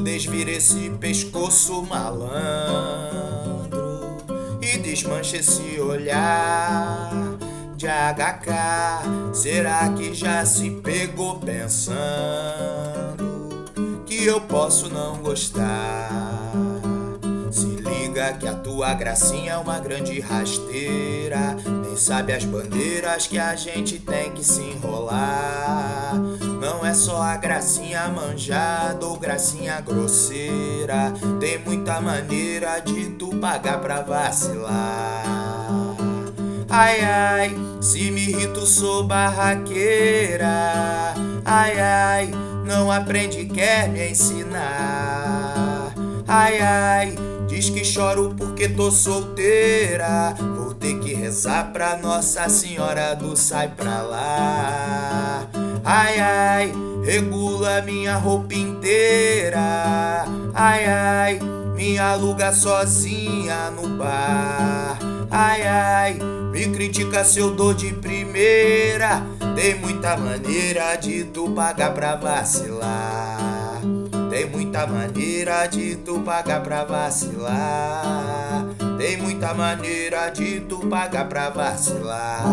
desvira esse pescoço malandro e desmancha esse olhar de HK. Será que já se pegou pensando que eu posso não gostar? Se liga que a tua gracinha é uma grande rasteira. Nem sabe as bandeiras que a gente tem que se enrolar. É só a gracinha manjada ou gracinha grosseira. Tem muita maneira de tu pagar pra vacilar. Ai ai, se me irrito sou barraqueira. Ai ai, não aprende quer me ensinar. Ai ai, diz que choro porque tô solteira. Vou ter que rezar pra Nossa Senhora do sai pra lá. Ai ai, regula minha roupa inteira. Ai ai, me aluga sozinha no bar. Ai ai, me critica se eu dou de primeira. Tem muita maneira de tu pagar pra vacilar. Tem muita maneira de tu pagar pra vacilar. Tem muita maneira de tu pagar pra vacilar.